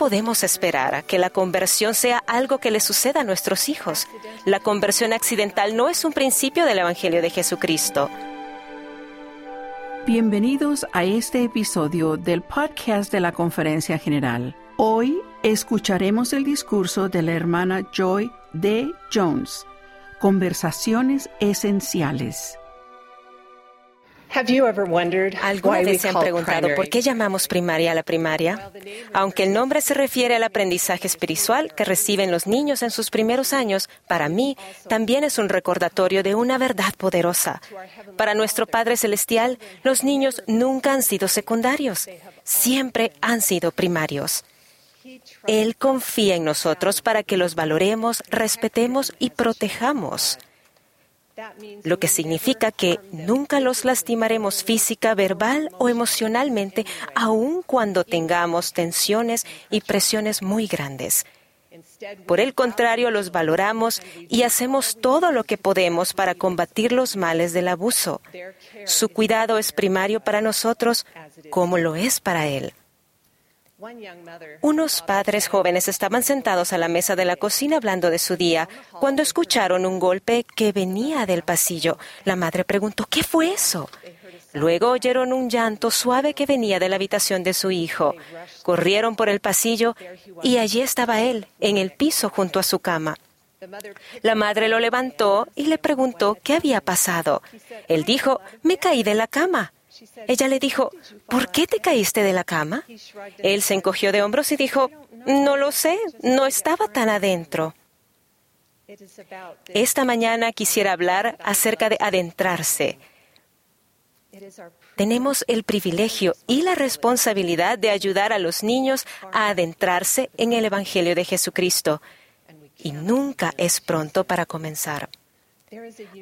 podemos esperar a que la conversión sea algo que le suceda a nuestros hijos. La conversión accidental no es un principio del Evangelio de Jesucristo. Bienvenidos a este episodio del podcast de la Conferencia General. Hoy escucharemos el discurso de la hermana Joy D. Conversaciones Esenciales. ¿Alguna vez se han preguntado por qué llamamos primaria a la primaria? Aunque el nombre se refiere al aprendizaje espiritual que reciben los niños en sus primeros años, para mí también es un recordatorio de una verdad poderosa. Para nuestro Padre Celestial, los niños nunca han sido secundarios, siempre han sido primarios. Él confía en nosotros para que los valoremos, respetemos y protejamos lo que significa que nunca los lastimaremos física, verbal o emocionalmente, aun cuando tengamos tensiones y presiones muy grandes. Por el contrario, los valoramos y hacemos todo lo que podemos para combatir los males del abuso. Su cuidado es primario para nosotros como lo es para Él. Unos padres jóvenes estaban sentados a la mesa de la cocina hablando de su día cuando escucharon un golpe que venía del pasillo. La madre preguntó, ¿qué fue eso? Luego oyeron un llanto suave que venía de la habitación de su hijo. Corrieron por el pasillo y allí estaba él, en el piso junto a su cama. La madre lo levantó y le preguntó qué había pasado. Él dijo, me caí de la cama. Ella le dijo, ¿por qué te caíste de la cama? Él se encogió de hombros y dijo, no lo sé, no estaba tan adentro. Esta mañana quisiera hablar acerca de adentrarse. Tenemos el privilegio y la responsabilidad de ayudar a los niños a adentrarse en el Evangelio de Jesucristo. Y nunca es pronto para comenzar.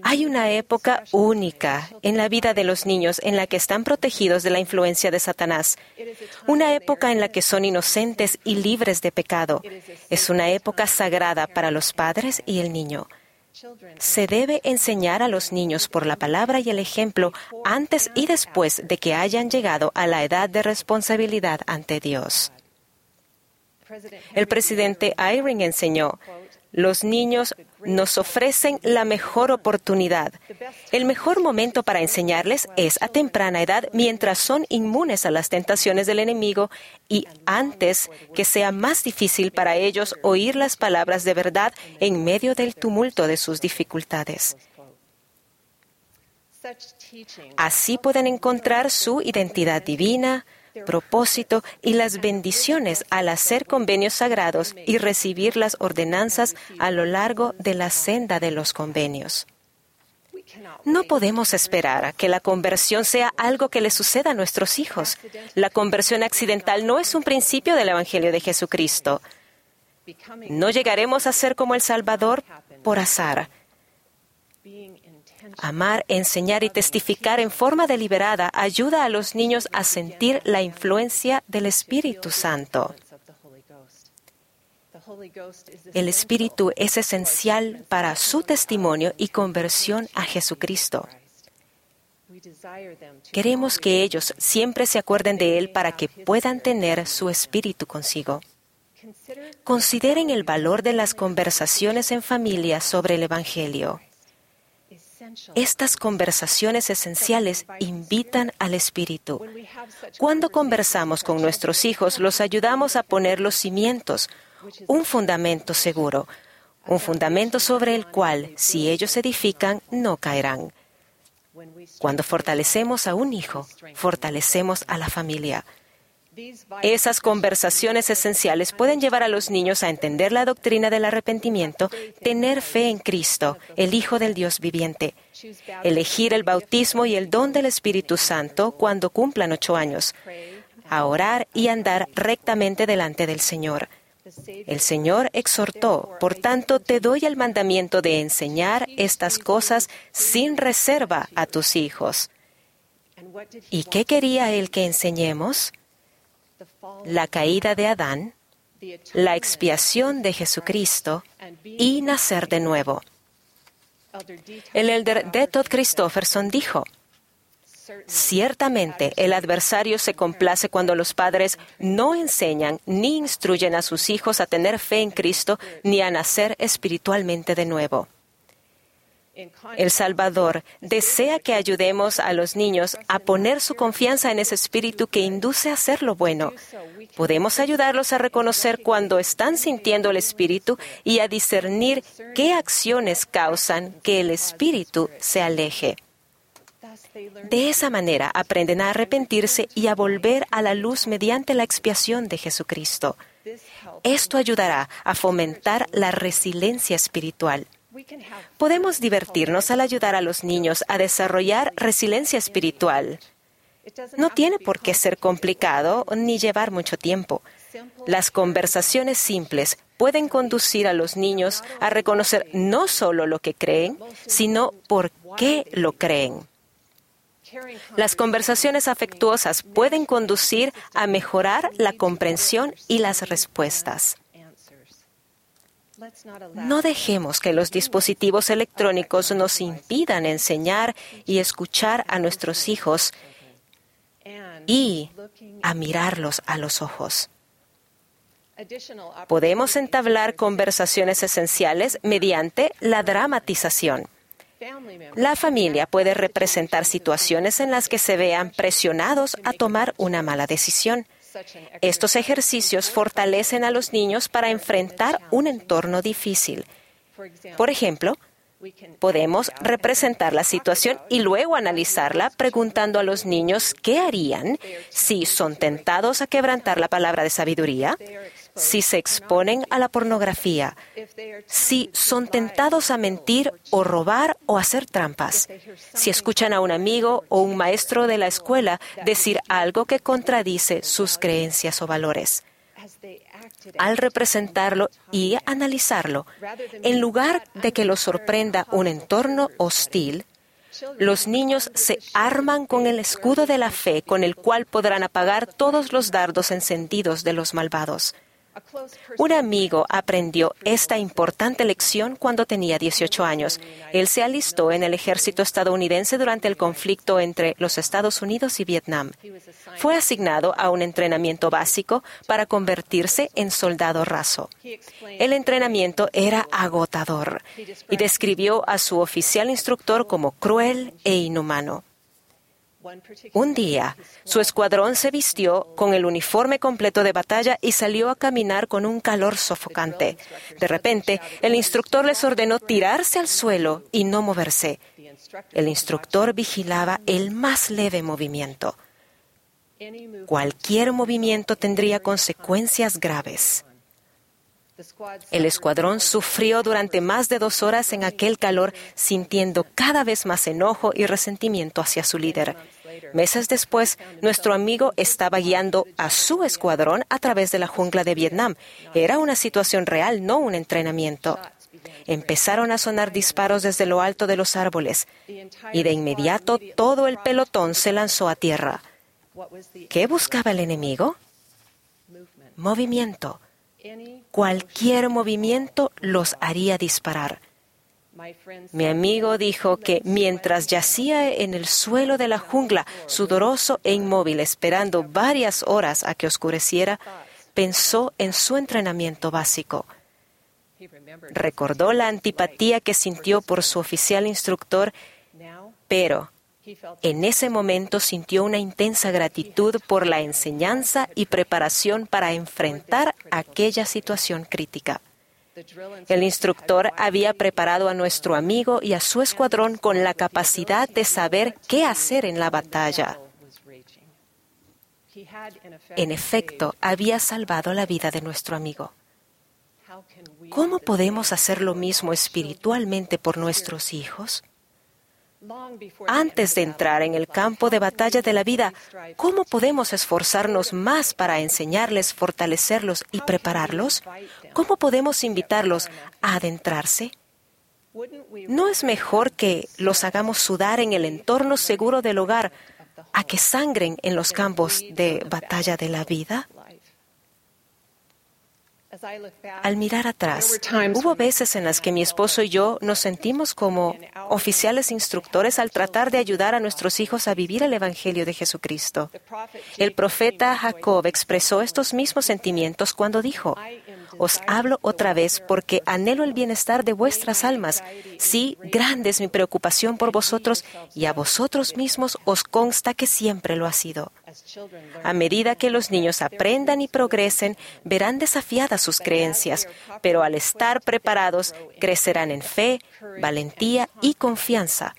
Hay una época única en la vida de los niños en la que están protegidos de la influencia de Satanás. Una época en la que son inocentes y libres de pecado. Es una época sagrada para los padres y el niño. Se debe enseñar a los niños por la palabra y el ejemplo antes y después de que hayan llegado a la edad de responsabilidad ante Dios. El presidente Eyring enseñó, los niños nos ofrecen la mejor oportunidad. El mejor momento para enseñarles es a temprana edad mientras son inmunes a las tentaciones del enemigo y antes que sea más difícil para ellos oír las palabras de verdad en medio del tumulto de sus dificultades. Así pueden encontrar su identidad divina, propósito y las bendiciones al hacer convenios sagrados y recibir las ordenanzas a lo largo de la senda de los convenios. No podemos esperar a que la conversión sea algo que le suceda a nuestros hijos. La conversión accidental no es un principio del Evangelio de Jesucristo. No llegaremos a ser como el Salvador por azar. Amar, enseñar y testificar en forma deliberada ayuda a los niños a sentir la influencia del Espíritu Santo. El Espíritu es esencial para su testimonio y conversión a Jesucristo. Queremos que ellos siempre se acuerden de Él para que puedan tener su Espíritu consigo. Consideren el valor de las conversaciones en familia sobre el Evangelio. Estas conversaciones esenciales invitan al Espíritu. Cuando conversamos con nuestros hijos, los ayudamos a poner los cimientos, un fundamento seguro, un fundamento sobre el cual, si ellos edifican, no caerán. Cuando fortalecemos a un hijo, fortalecemos a la familia. Esas conversaciones esenciales pueden llevar a los niños a entender la doctrina del arrepentimiento, tener fe en Cristo, el Hijo del Dios viviente, elegir el bautismo y el don del Espíritu Santo cuando cumplan ocho años, a orar y andar rectamente delante del Señor. El Señor exhortó, por tanto te doy el mandamiento de enseñar estas cosas sin reserva a tus hijos. ¿Y qué quería Él que enseñemos? La caída de Adán, la expiación de Jesucristo y nacer de nuevo. El elder D. Todd Christofferson dijo, Ciertamente, el adversario se complace cuando los padres no enseñan ni instruyen a sus hijos a tener fe en Cristo ni a nacer espiritualmente de nuevo. El Salvador desea que ayudemos a los niños a poner su confianza en ese espíritu que induce a hacer lo bueno. Podemos ayudarlos a reconocer cuando están sintiendo el espíritu y a discernir qué acciones causan que el espíritu se aleje. De esa manera aprenden a arrepentirse y a volver a la luz mediante la expiación de Jesucristo. Esto ayudará a fomentar la resiliencia espiritual. Podemos divertirnos al ayudar a los niños a desarrollar resiliencia espiritual. No tiene por qué ser complicado ni llevar mucho tiempo. Las conversaciones simples pueden conducir a los niños a reconocer no solo lo que creen, sino por qué lo creen. Las conversaciones afectuosas pueden conducir a mejorar la comprensión y las respuestas. No dejemos que los dispositivos electrónicos nos impidan enseñar y escuchar a nuestros hijos y a mirarlos a los ojos. Podemos entablar conversaciones esenciales mediante la dramatización. La familia puede representar situaciones en las que se vean presionados a tomar una mala decisión. Estos ejercicios fortalecen a los niños para enfrentar un entorno difícil. Por ejemplo, podemos representar la situación y luego analizarla preguntando a los niños qué harían si son tentados a quebrantar la palabra de sabiduría, si se exponen a la pornografía, si son tentados a mentir o robar o hacer trampas, si escuchan a un amigo o un maestro de la escuela decir algo que contradice sus creencias o valores. Al representarlo y analizarlo, en lugar de que los sorprenda un entorno hostil, los niños se arman con el escudo de la fe con el cual podrán apagar todos los dardos encendidos de los malvados. Un amigo aprendió esta importante lección cuando tenía 18 años. Él se alistó en el ejército estadounidense durante el conflicto entre los Estados Unidos y Vietnam. Fue asignado a un entrenamiento básico para convertirse en soldado raso. El entrenamiento era agotador y describió a su oficial instructor como cruel e inhumano. Un día, su escuadrón se vistió con el uniforme completo de batalla y salió a caminar con un calor sofocante. De repente, el instructor les ordenó tirarse al suelo y no moverse. El instructor vigilaba el más leve movimiento. Cualquier movimiento tendría consecuencias graves. El escuadrón sufrió durante más de dos horas en aquel calor, sintiendo cada vez más enojo y resentimiento hacia su líder. Meses después, nuestro amigo estaba guiando a su escuadrón a través de la jungla de Vietnam. Era una situación real, no un entrenamiento. Empezaron a sonar disparos desde lo alto de los árboles y de inmediato todo el pelotón se lanzó a tierra. ¿Qué buscaba el enemigo? Movimiento. Cualquier movimiento los haría disparar. Mi amigo dijo que mientras yacía en el suelo de la jungla, sudoroso e inmóvil, esperando varias horas a que oscureciera, pensó en su entrenamiento básico. Recordó la antipatía que sintió por su oficial instructor, pero en ese momento sintió una intensa gratitud por la enseñanza y preparación para enfrentar aquella situación crítica. El instructor había preparado a nuestro amigo y a su escuadrón con la capacidad de saber qué hacer en la batalla. En efecto, había salvado la vida de nuestro amigo. ¿Cómo podemos hacer lo mismo espiritualmente por nuestros hijos? Antes de entrar en el campo de batalla de la vida, ¿cómo podemos esforzarnos más para enseñarles, fortalecerlos y prepararlos? ¿Cómo podemos invitarlos a adentrarse? ¿No es mejor que los hagamos sudar en el entorno seguro del hogar a que sangren en los campos de batalla de la vida? Al mirar atrás, hubo veces en las que mi esposo y yo nos sentimos como oficiales instructores al tratar de ayudar a nuestros hijos a vivir el Evangelio de Jesucristo. El profeta Jacob expresó estos mismos sentimientos cuando dijo, os hablo otra vez porque anhelo el bienestar de vuestras almas. Sí, grande es mi preocupación por vosotros y a vosotros mismos os consta que siempre lo ha sido. A medida que los niños aprendan y progresen, verán desafiadas sus creencias, pero al estar preparados, crecerán en fe, valentía y confianza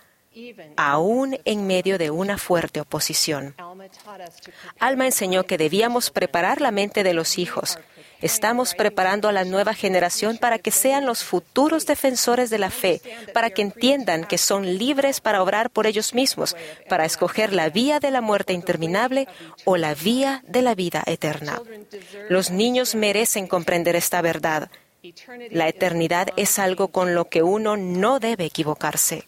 aún en medio de una fuerte oposición. Alma enseñó que debíamos preparar la mente de los hijos. Estamos preparando a la nueva generación para que sean los futuros defensores de la fe, para que entiendan que son libres para obrar por ellos mismos, para escoger la vía de la muerte interminable o la vía de la vida eterna. Los niños merecen comprender esta verdad. La eternidad es algo con lo que uno no debe equivocarse.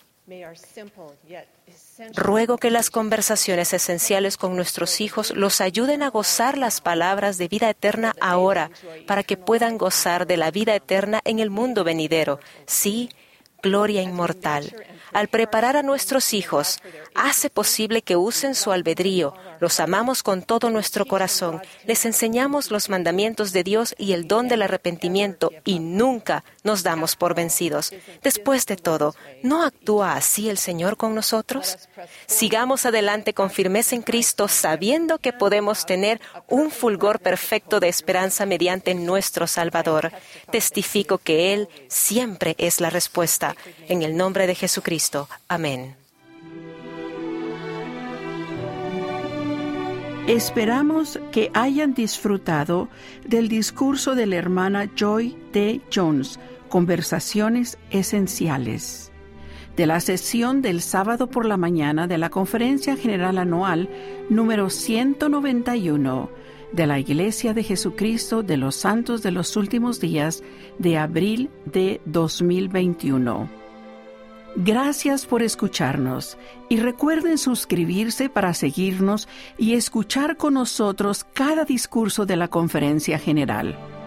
Ruego que las conversaciones esenciales con nuestros hijos los ayuden a gozar las palabras de vida eterna ahora, para que puedan gozar de la vida eterna en el mundo venidero. Sí, gloria inmortal. Al preparar a nuestros hijos, hace posible que usen su albedrío. Los amamos con todo nuestro corazón. Les enseñamos los mandamientos de Dios y el don del arrepentimiento y nunca nos damos por vencidos. Después de todo, ¿no actúa así el Señor con nosotros? Sigamos adelante con firmeza en Cristo, sabiendo que podemos tener un fulgor perfecto de esperanza mediante nuestro Salvador. Testifico que Él siempre es la respuesta. En el nombre de Jesucristo. Amén. Esperamos que hayan disfrutado del discurso de la hermana Joy D. Jones, Conversaciones Esenciales, de la sesión del sábado por la mañana de la Conferencia General Anual número 191 de la Iglesia de Jesucristo de los Santos de los Últimos Días de abril de 2021. Gracias por escucharnos y recuerden suscribirse para seguirnos y escuchar con nosotros cada discurso de la conferencia general.